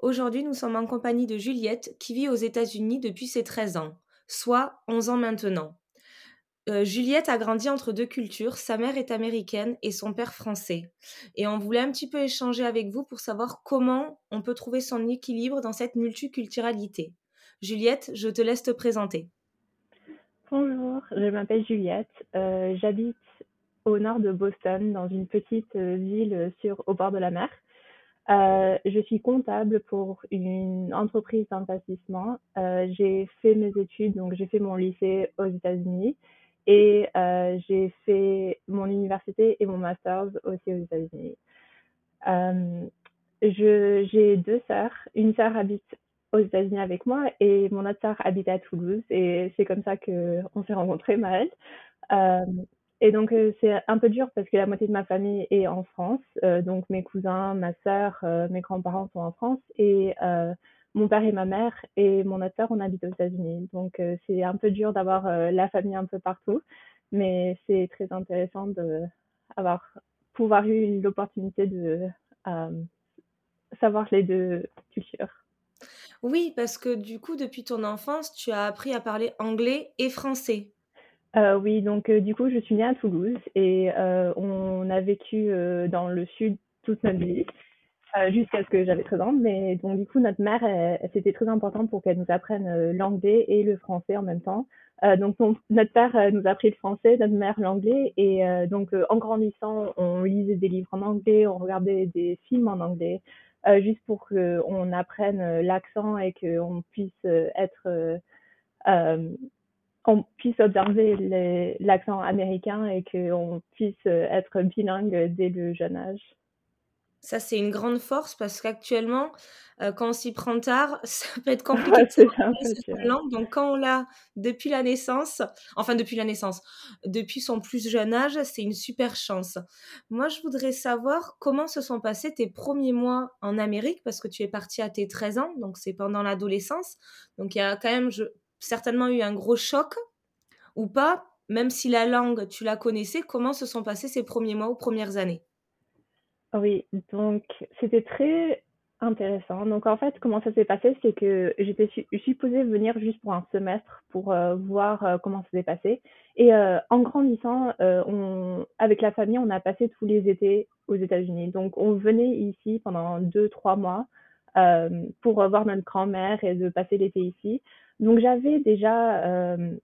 Aujourd'hui nous sommes en compagnie de Juliette qui vit aux États-Unis depuis ses 13 ans, soit 11 ans maintenant. Euh, Juliette a grandi entre deux cultures, sa mère est américaine et son père français. Et on voulait un petit peu échanger avec vous pour savoir comment on peut trouver son équilibre dans cette multiculturalité. Juliette, je te laisse te présenter. Bonjour, je m'appelle Juliette, euh, j'habite au nord de Boston, dans une petite euh, ville sur, au bord de la mer. Euh, je suis comptable pour une entreprise d'investissement. Euh, j'ai fait mes études, donc j'ai fait mon lycée aux États-Unis et euh, j'ai fait mon université et mon master aussi aux États-Unis. J'ai deux sœurs. Une sœur habite aux États-Unis avec moi et mon autre sœur habite à Toulouse et c'est comme ça que on s'est rencontrés, Maëlle. Et donc, euh, c'est un peu dur parce que la moitié de ma famille est en France. Euh, donc, mes cousins, ma sœur, euh, mes grands-parents sont en France. Et mon père et ma mère et mon autre sœur, on habite aux États-Unis. Donc, c'est un peu dur d'avoir la famille un peu partout. Mais c'est très intéressant de avoir, pouvoir eu l'opportunité de savoir les deux cultures. Oui, parce que du coup, depuis ton enfance, tu as appris à parler anglais et français. Euh, oui, donc euh, du coup, je suis née à Toulouse et euh, on a vécu dans le sud toute notre vie jusqu'à ce que j'avais 13 ans. Mais donc du coup, notre mère, c'était très important pour qu'elle nous apprenne l'anglais et le français en même temps. donc notre père nous a appris le français, notre mère l'anglais et donc en grandissant, on lisait des livres en anglais, on regardait des films en anglais, juste pour qu'on apprenne l'accent et qu'on puisse être qu'on puisse observer l'accent américain et qu'on puisse être bilingue dès le jeune âge. Ça, c'est une grande force parce qu'actuellement, euh, quand on s'y prend tard, ça peut être compliqué de langue. Donc, quand on l'a depuis la naissance, enfin depuis la naissance, depuis son plus jeune âge, c'est une super chance. Moi, je voudrais savoir comment se sont passés tes premiers mois en Amérique parce que tu es parti à tes 13 ans, donc c'est pendant l'adolescence. Donc, il y a quand même, je, certainement eu un gros choc ou pas, même si la langue, tu la connaissais, comment se sont passés ces premiers mois ou premières années? Oui, donc c'était très intéressant. Donc en fait, comment ça s'est passé, c'est que j'étais supposée venir juste pour un semestre pour euh, voir euh, comment ça s'est passé. Et euh, en grandissant, avec la famille, on a passé tous les étés aux États-Unis. Donc on venait ici pendant deux, trois mois pour voir notre grand-mère et de passer l'été ici. Donc j'avais déjà euh,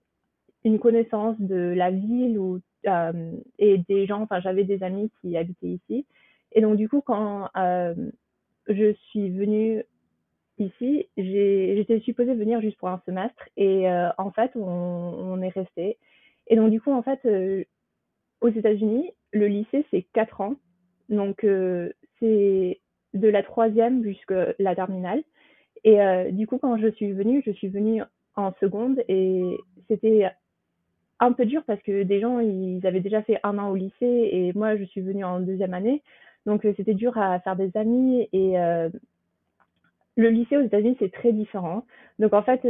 une connaissance de la ville euh, et des gens, enfin j'avais des amis qui habitaient ici. Et donc du coup, quand euh, je suis venue ici, j'étais supposée venir juste pour un semestre et en fait, on, est resté. Et donc du coup, en fait, aux États-Unis, le lycée, c'est quatre ans. Donc c'est de la troisième jusqu'à la terminale. Et euh, du coup, quand je suis venue, je suis venue en seconde et c'était un peu dur parce que des gens, ils avaient déjà fait un an au lycée et moi, je suis venue en deuxième année. Donc, euh, c'était dur à faire des amis et euh, le lycée aux États-Unis, c'est très différent. Donc, en fait,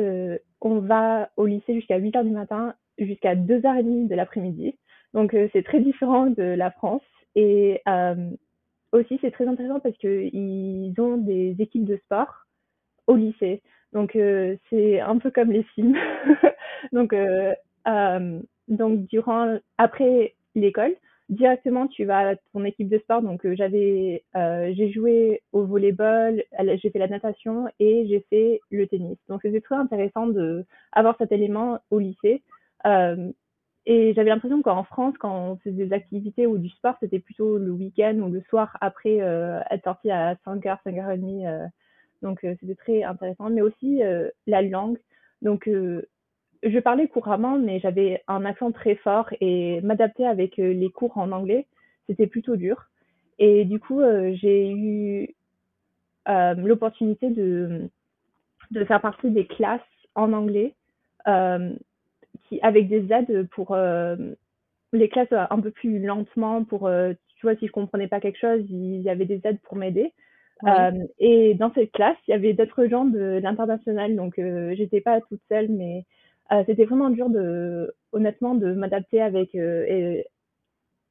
on va au lycée jusqu'à 8 heures du matin, jusqu'à 2h30 de l'après-midi. Donc, c'est très différent de la France. Et aussi, c'est très intéressant parce qu'ils ont des équipes de sport au lycée. Donc euh, c'est un peu comme les films. donc euh, euh, donc durant après l'école, directement tu vas à ton équipe de sport. Donc j'avais j'ai joué au volleyball, j'ai fait la natation et j'ai fait le tennis. Donc c'était très intéressant de avoir cet élément au lycée. Et j'avais l'impression qu'en France, quand on faisait des activités ou du sport, c'était plutôt le week-end ou le soir après être sorti à 5h, 5h30 donc, euh, c'était très intéressant. Mais aussi euh, la langue. Donc, euh, je parlais couramment, mais j'avais un accent très fort et m'adapter avec les cours en anglais, c'était plutôt dur. Et du coup, j'ai eu l'opportunité de, de faire partie des classes en anglais qui, avec des aides pour les classes un peu plus lentement, pour, tu vois, si je comprenais pas quelque chose, il y avait des aides pour m'aider. Et dans cette classe, il y avait d'autres gens de l'international, donc j'étais pas toute seule, mais c'était vraiment dur de, honnêtement, de m'adapter avec et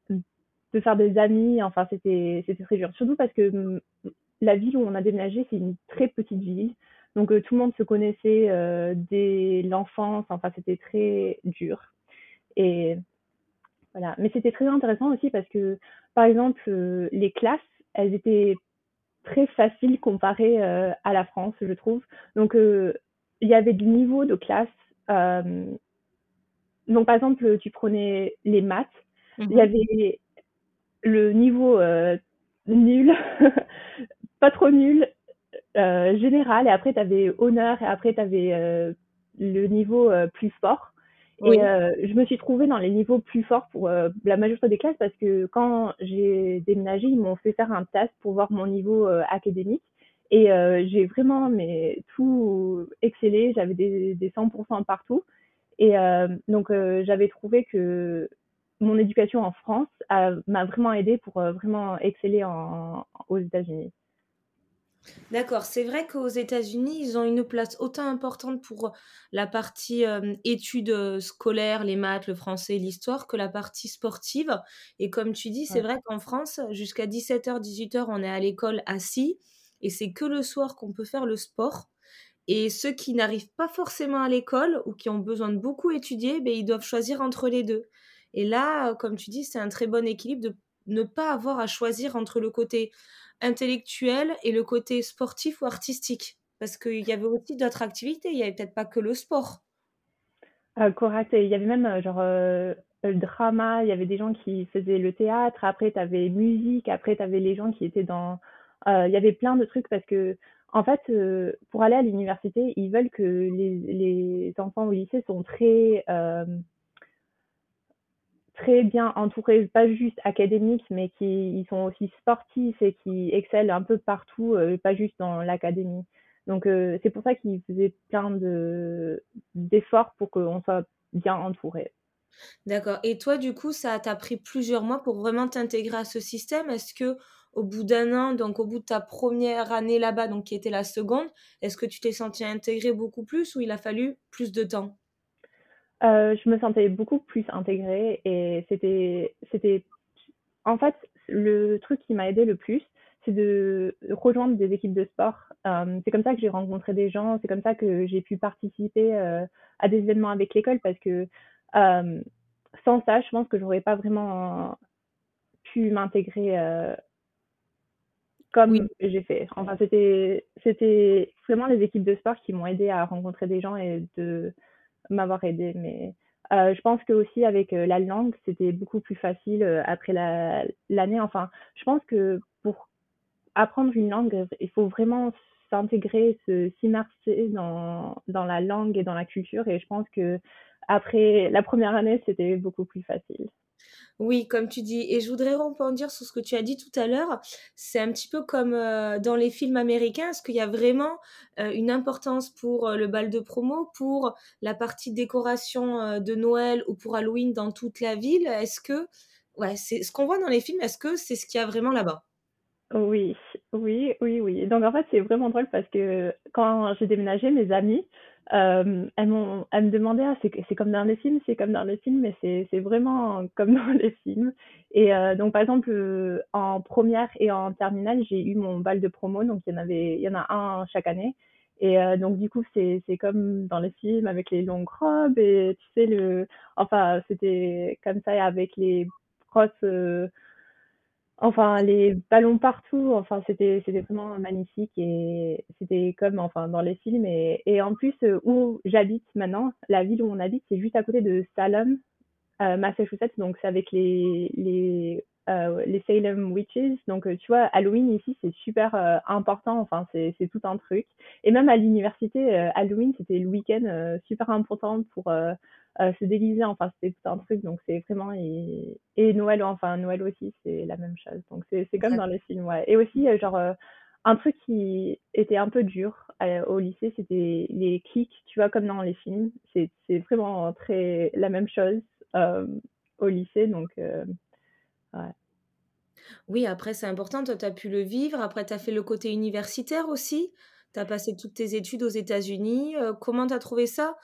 de faire des amis. Enfin, c'était c'était très dur, surtout parce que la ville où on a déménagé, c'est une très petite ville. Donc euh, tout le monde se connaissait euh, dès l'enfance. Enfin, c'était très dur. Et voilà. Mais c'était très intéressant aussi parce que, par exemple, euh, les classes, elles étaient très faciles comparées à la France, je trouve. Donc il y avait du niveau de classe. donc par exemple, tu prenais les maths. Il y mmh avait le niveau nul, pas trop nul, euh, général, et après tu avais honneur, et après tu avais euh, le niveau euh, plus fort. Et je me suis trouvée dans les niveaux plus forts pour la majorité des classes parce que quand j'ai déménagé, ils m'ont fait faire un test pour voir mon niveau académique. Et j'ai vraiment mais, tout excellé, j'avais des, des 100% partout. Et donc j'avais trouvé que mon éducation en France m'a vraiment aidé pour vraiment exceller en, aux États-Unis. D'accord, c'est vrai qu'aux États-Unis, ils ont une place autant importante pour la partie études scolaires, les maths, le français, l'histoire, que la partie sportive. Et comme tu dis, c'est vrai qu'en France, jusqu'à 17h, 18h, on est à l'école assis, et c'est que le soir qu'on peut faire le sport. Et ceux qui n'arrivent pas forcément à l'école ou qui ont besoin de beaucoup étudier, ben, ils doivent choisir entre les deux. Et là, comme tu dis, c'est un très bon équilibre de ne pas avoir à choisir entre le côté intellectuel et le côté sportif ou artistique Parce qu'il y avait aussi d'autres activités, il n'y avait peut-être pas que le sport. Euh, correct, il y avait même euh, genre euh, le drama, il y avait des gens qui faisaient le théâtre, après tu avais musique, après tu avais les gens qui étaient dans... il y avait plein de trucs parce que en fait, pour aller à l'université, ils veulent que les, les, enfants au lycée sont très très bien entourés, pas juste académiques, mais qui ils sont aussi sportifs et qui excellent un peu partout, euh, pas juste dans l'académie. Donc euh, c'est pour ça qu'ils faisaient plein de d'efforts pour qu'on soit bien entouré. D'accord. Et toi, du coup, ça t'a pris plusieurs mois pour vraiment t'intégrer à ce système? Est-ce que au bout d'un an, donc au bout de ta première année là-bas, donc qui était la seconde, est-ce que tu t'es senti intégré beaucoup plus ou il a fallu plus de temps? Euh, je me sentais beaucoup plus intégrée et c'était, c'était, en fait, le truc qui m'a aidé le plus, c'est de rejoindre des équipes de sport. Euh, c'est comme ça que j'ai rencontré des gens, c'est comme ça que j'ai pu participer euh, à des événements avec l'école parce que sans ça, je pense que j'aurais pas vraiment pu m'intégrer comme j'ai fait. Enfin, c'était, c'était vraiment les équipes de sport qui m'ont aidé à rencontrer des gens et de m'avoir aidé. Mais euh, je pense que aussi avec euh, la langue, c'était beaucoup plus facile euh, après l'année. enfin, je pense que pour apprendre une langue, il faut vraiment s'intégrer, s'immerser dans, dans la langue et dans la culture. Et je pense que après la première année, c'était beaucoup plus facile. Oui, comme tu dis. Et je voudrais rebondir sur ce que tu as dit tout à l'heure. C'est un petit peu comme euh, dans les films américains. Est-ce qu'il y a vraiment euh, une importance pour euh, le bal de promo, pour la partie décoration de Noël ou pour Halloween dans toute la ville? Est-ce que, ouais, c'est ce qu'on voit dans les films, est-ce que c'est ce qu'il y a vraiment là-bas? Oui, oui, oui, oui. Donc en fait, c'est vraiment drôle parce que quand j'ai déménagé, mes amis, euh, elles, elles me demandaient, ah, c'est, comme dans les films, c'est comme dans les films, mais c'est, vraiment comme dans les films. Et euh, donc, par exemple, euh, en première et en terminale, j'ai eu mon bal de promo, donc il y en avait, il y en a un chaque année. Et donc, du coup, c'est, c'est comme dans les films avec les longues robes et tu sais, le, enfin, c'était comme ça avec les grosses Enfin, les ballons partout, enfin, c'était c'était vraiment magnifique et c'était comme enfin dans les films et en plus, euh, où j'habite maintenant, la ville où on habite, c'est juste à côté de Salem, euh, Massachusetts, donc c'est avec les euh, les Salem Witches. Donc, tu vois, Halloween ici, c'est super important. Enfin, c'est tout un truc. Et même à l'université, Halloween, c'était le week-end super important pour euh, se déguiser, enfin c'est tout un truc, donc c'est vraiment et, et Noël, enfin Noël aussi c'est la même chose, donc c'est comme dans les films, ouais. Et aussi euh, genre euh, un truc qui était un peu dur au lycée, c'était les clics, tu vois, comme dans les films. C'est vraiment très la même chose au lycée, donc ouais. Oui, après, c'est important. Toi, tu as pu le vivre. Après, tu as fait le côté universitaire aussi. Tu as passé toutes tes études aux États-Unis. comment tu as trouvé ça?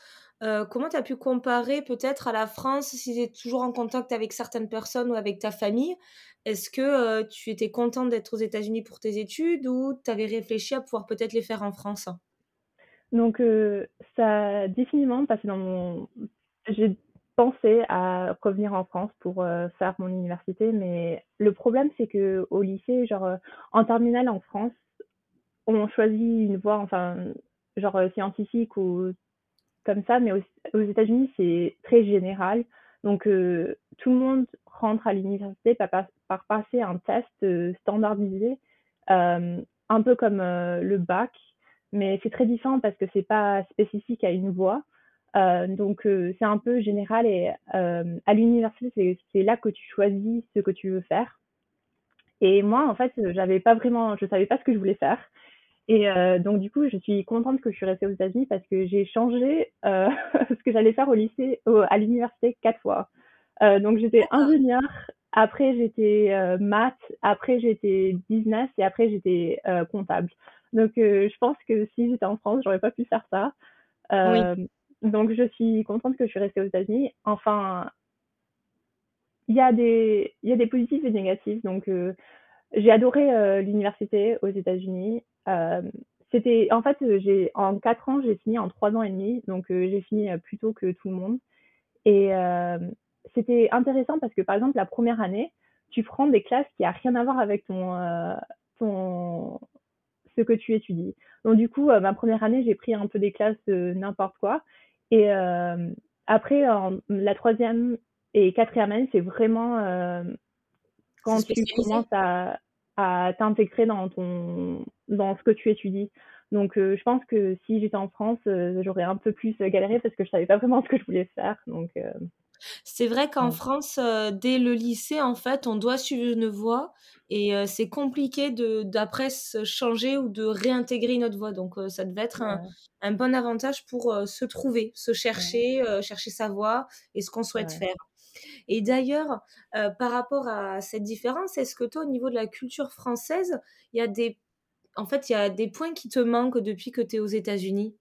Comment tu as pu comparer peut-être à la France si tu es toujours en contact avec certaines personnes ou avec ta famille? Est-ce que tu étais contente d'être aux États-Unis pour tes études ou tu avais réfléchi à pouvoir peut-être les faire en France? Donc, ça a définitivement passé dans mon. J'ai pensé à revenir en France pour faire mon université, mais le problème, c'est que au lycée, genre en terminale en France, on choisit une voie, enfin, genre scientifique ou comme ça, mais aux, États-Unis, c'est très général. Donc, euh, tout le monde rentre à l'université par, passer un test euh, standardisé, euh, un peu comme le bac, mais c'est très différent parce que c'est pas spécifique à une voie. Donc, c'est un peu général et à l'université, c'est là que tu choisis ce que tu veux faire. Et moi, en fait, j'avais pas vraiment, je savais pas ce que je voulais faire. Et euh, donc, du coup, je suis contente que je suis restée aux États-Unis parce que j'ai changé euh, ce que j'allais faire au lycée, à l'université quatre fois. Euh, donc, j'étais ingénieure, après j'étais maths, après j'étais business et après j'étais comptable. Donc, je pense que si j'étais en France, j'aurais pas pu faire ça. Donc, je suis contente que je suis restée aux États-Unis. Enfin, il y a des, y a des positifs et des négatifs. Donc, j'ai adoré l'université aux États-Unis. Euh, c'était en fait en quatre ans j'ai fini en trois ans et demi donc euh, j'ai fini euh, plus tôt que tout le monde et c'était intéressant parce que par exemple la première année tu prends des classes qui a rien à voir avec ton ton ce que tu étudies donc du coup ma première année j'ai pris un peu des classes n'importe quoi et après la troisième et quatrième année c'est vraiment quand tu commences à à t'intégrer dans ton dans ce que tu étudies. Donc euh, je pense que si j'étais en France, euh, j'aurais un peu plus galéré parce que je savais pas vraiment ce que je voulais faire. Donc euh, c'est vrai qu'en France, dès le lycée, en fait, on doit suivre une voie et c'est compliqué de d'après se changer ou de réintégrer une autre voie. Donc ça devait être un, un, bon avantage pour se trouver, se chercher, chercher sa voie et ce qu'on souhaite faire. Et d'ailleurs, euh, par rapport à cette différence, est-ce que toi, au niveau de la culture française, il y a des, en fait, il y a des points qui te manquent depuis que tu es aux États-Unis?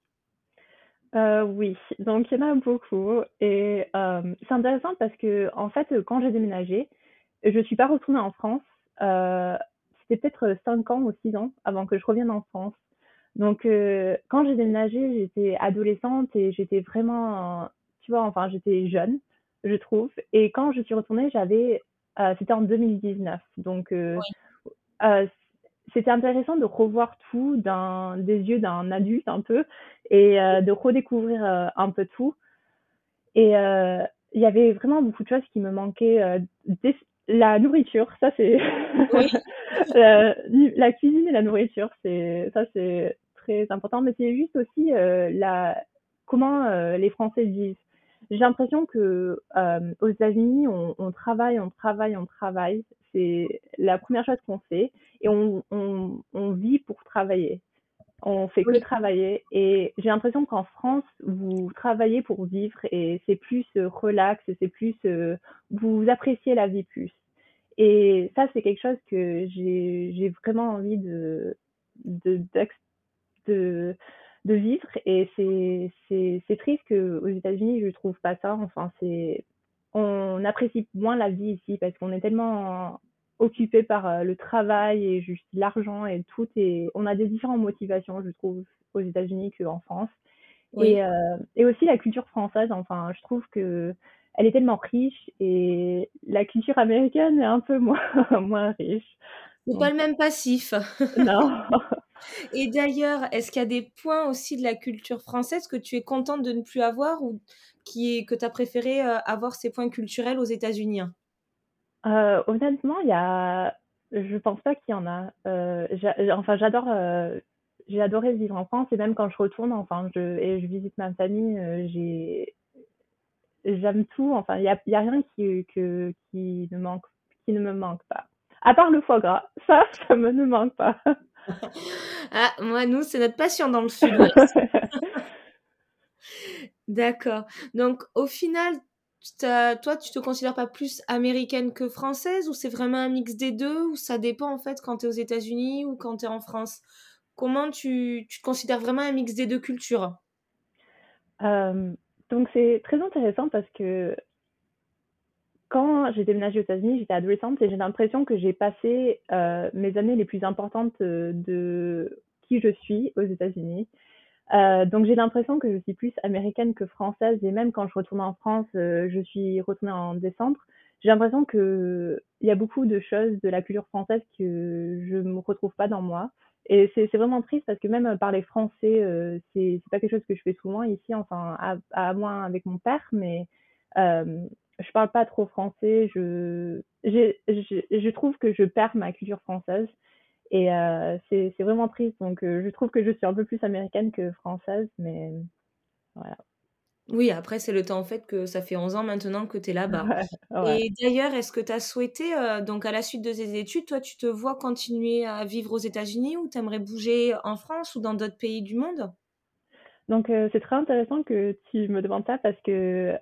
Euh, oui, donc il y en a beaucoup et euh, c'est intéressant parce que en fait quand j'ai déménagé, je suis pas retournée en France. C'était peut-être 5 ans ou 6 ans avant que je revienne en France. Donc quand j'ai déménagé, j'étais adolescente et j'étais vraiment, tu vois, enfin j'étais jeune je trouve. Et quand je suis retournée, j'avais, euh, c'était en 2019. Donc, euh, euh, c'était intéressant de revoir tout des yeux d'un adulte un peu et de redécouvrir un peu tout. Et il y avait vraiment beaucoup de choses qui me manquaient. la nourriture, ça c'est la cuisine et la nourriture, c'est ça c'est très important. Mais c'est juste aussi la comment les Français vivent j'ai l'impression que euh, aux États-Unis, on, on, travaille, on travaille, on travaille. C'est la première chose qu'on fait et on, on, on, vit pour travailler. On fait que travailler et j'ai l'impression qu'en France, vous travaillez pour vivre et c'est plus euh, relax, c'est plus euh, vous appréciez la vie plus. Et ça, c'est quelque chose que j'ai vraiment envie de, de, de de vivre et c'est triste que aux États-Unis je trouve pas ça enfin c'est on apprécie moins la vie ici parce qu'on est tellement occupé par euh, le travail et juste l'argent et tout et on a des différentes motivations je trouve aux États-Unis qu'en France. Et euh, et aussi la culture française enfin je trouve que elle est tellement riche et la culture américaine est un peu moins moins riche. C'est pas le même passif. Non. Et d'ailleurs, est-ce qu'il y a des points aussi de la culture française que tu es contente de ne plus avoir ou qui est, que tu as préféré euh, avoir ces points culturels aux États-Unis? Euh, Honnêtement, il y a... je pense pas qu'il y en a. Euh, enfin, j'adore. J'ai adoré vivre en France et même quand je retourne, enfin, je, et je visite ma famille, j'ai, j'aime tout. Enfin, il y a, y a, rien qui, que, qui ne manque, qui ne me manque pas. À part le foie gras, ça, ça me ne manque pas. Ah, moi, nous, c'est notre passion dans le sud-ouest. D'accord. Donc, au final, toi, tu te considères pas plus américaine que française ou c'est vraiment un mix des deux ou ça dépend en fait quand tu es aux États-Unis ou quand tu es en France? Comment tu, tu, te considères vraiment un mix des deux cultures? Euh, Donc, c'est très intéressant parce que quand j'ai déménagé aux États-Unis, j'étais adolescente et j'ai l'impression que j'ai passé euh, mes années les plus importantes de qui je suis aux États-Unis. Euh, donc j'ai l'impression que je suis plus américaine que française et même quand je retourne en France, euh, je suis retournée en décembre. J'ai l'impression que il y a beaucoup de choses de la culture française que je me retrouve pas dans moi. Et c'est vraiment triste parce que même parler français, euh, c'est pas quelque chose que je fais souvent ici, enfin à, à moins avec mon père, mais euh, je parle pas trop français. Je, je, je trouve que je perds ma culture française. Et euh, c'est vraiment triste. Donc, euh, je trouve que je suis un peu plus américaine que française, mais voilà. Oui, après, c'est le temps en fait que ça fait 11 ans maintenant que tu es là-bas. Et d'ailleurs, est-ce que tu as souhaité, euh, donc à la suite de tes études, toi, tu te vois continuer à vivre aux États-Unis ou tu aimerais bouger en France ou dans d'autres pays du monde? Donc, c'est très intéressant que tu me demandes ça parce que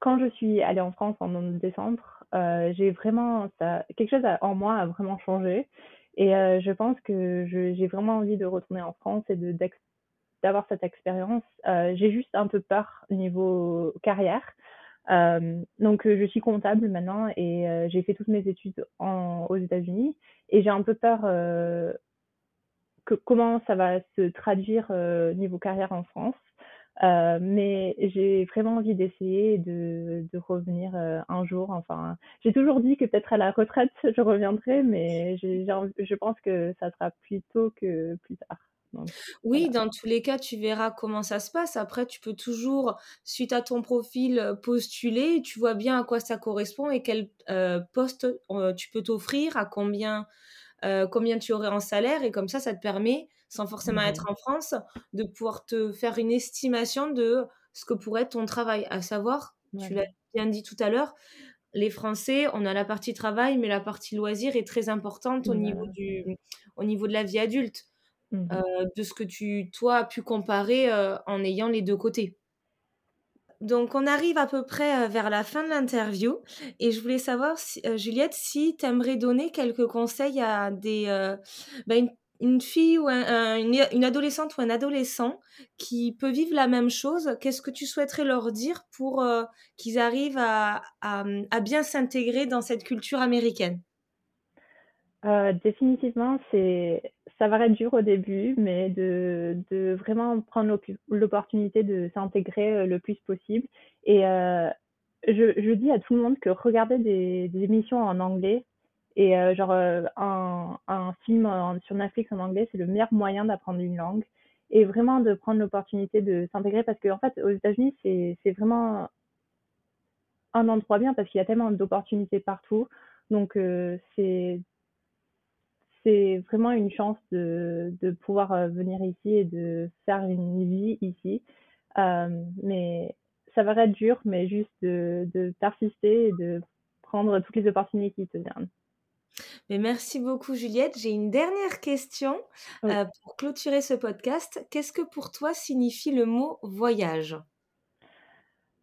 quand je suis allée en France en décembre, j'ai vraiment, ça, quelque chose en moi a vraiment changé. Et euh, je pense que j'ai vraiment envie de retourner en France et d'avoir cette expérience. Euh, j'ai juste un peu peur niveau carrière. Euh, donc je suis comptable maintenant et j'ai fait toutes mes études aux États-Unis et j'ai un peu peur que comment ça va se traduire niveau carrière en France. Euh, mais j'ai vraiment envie d'essayer de, de revenir euh, un jour. Enfin, j'ai toujours dit que peut-être à la retraite je reviendrai, mais je pense que ça sera plus tôt que plus tard. oui, dans tous les cas, tu verras comment ça se passe. Après, tu peux toujours, suite à ton profil, euh, postuler. Tu vois bien à quoi ça correspond et quel poste tu peux t'offrir, à combien, combien tu aurais en salaire. Et comme ça, ça te permet sans forcément être mmh en France, de pouvoir te faire une estimation de ce que pourrait être ton travail. À savoir, tu l'as bien dit tout à l'heure, les Français, on a la partie travail, mais la partie loisir est très importante au, niveau, du, au niveau de la vie adulte, mmh euh, de ce que tu, toi, as pu comparer euh, en ayant les deux côtés. Donc, on arrive à peu près euh, vers la fin de l'interview et je voulais savoir, Juliette, si tu aimerais donner quelques conseils à des, bah, une fille ou une, adolescente ou un adolescent qui peut vivre la même chose, qu'est-ce que tu souhaiterais leur dire pour euh, qu'ils arrivent à, bien s'intégrer dans cette culture américaine? Euh, Définitivement, c'est ça va être dur au début, mais de, vraiment prendre l'opportunité de s'intégrer euh, le plus possible. Et je, dis à tout le monde que regarder des émissions en anglais, et euh, genre, euh, un, film sur Netflix en anglais, c'est le meilleur moyen d'apprendre une langue et vraiment de prendre l'opportunité de s'intégrer parce qu'en en fait, aux États-Unis, c'est, vraiment un endroit bien parce qu'il y a tellement d'opportunités partout. Donc, euh, c'est, vraiment une chance de, de pouvoir venir ici et de faire une vie ici. mais ça va être dur, mais juste de, de persister et de prendre toutes les opportunités qui te viennent. Mais merci beaucoup Juliette. J'ai une dernière question euh, pour clôturer ce podcast. Qu'est-ce que pour toi signifie le mot voyage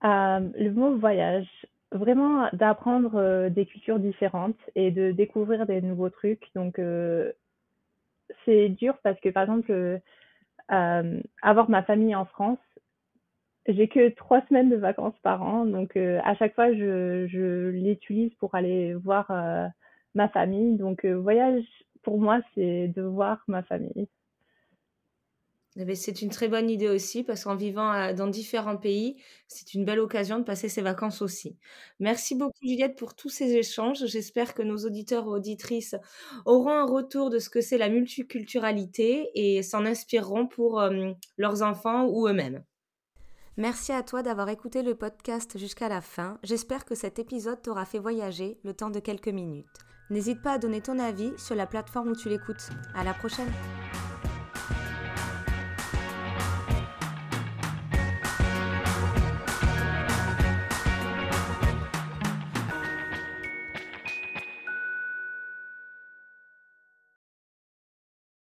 euh, Le mot voyage, vraiment d'apprendre euh, des cultures différentes et de découvrir des nouveaux trucs. Donc c'est dur parce que par exemple, avoir ma famille en France, j'ai que trois semaines de vacances par an. Donc à chaque fois, je, je l'utilise pour aller voir ma famille. Donc, euh, voyage, pour moi, c'est de voir ma famille. Eh ben, c'est une très bonne idée aussi parce qu'en vivant euh, dans différents pays, c'est une belle occasion de passer ses vacances aussi. Merci beaucoup Juliette pour tous ces échanges. J'espère que nos auditeurs et auditrices auront un retour de ce que c'est la multiculturalité et s'en inspireront pour euh, leurs enfants ou eux-mêmes. Merci à toi d'avoir écouté le podcast jusqu'à la fin. J'espère que cet épisode t'aura fait voyager le temps de quelques minutes. N'hésite pas à donner ton avis sur la plateforme où tu l'écoutes. À la prochaine!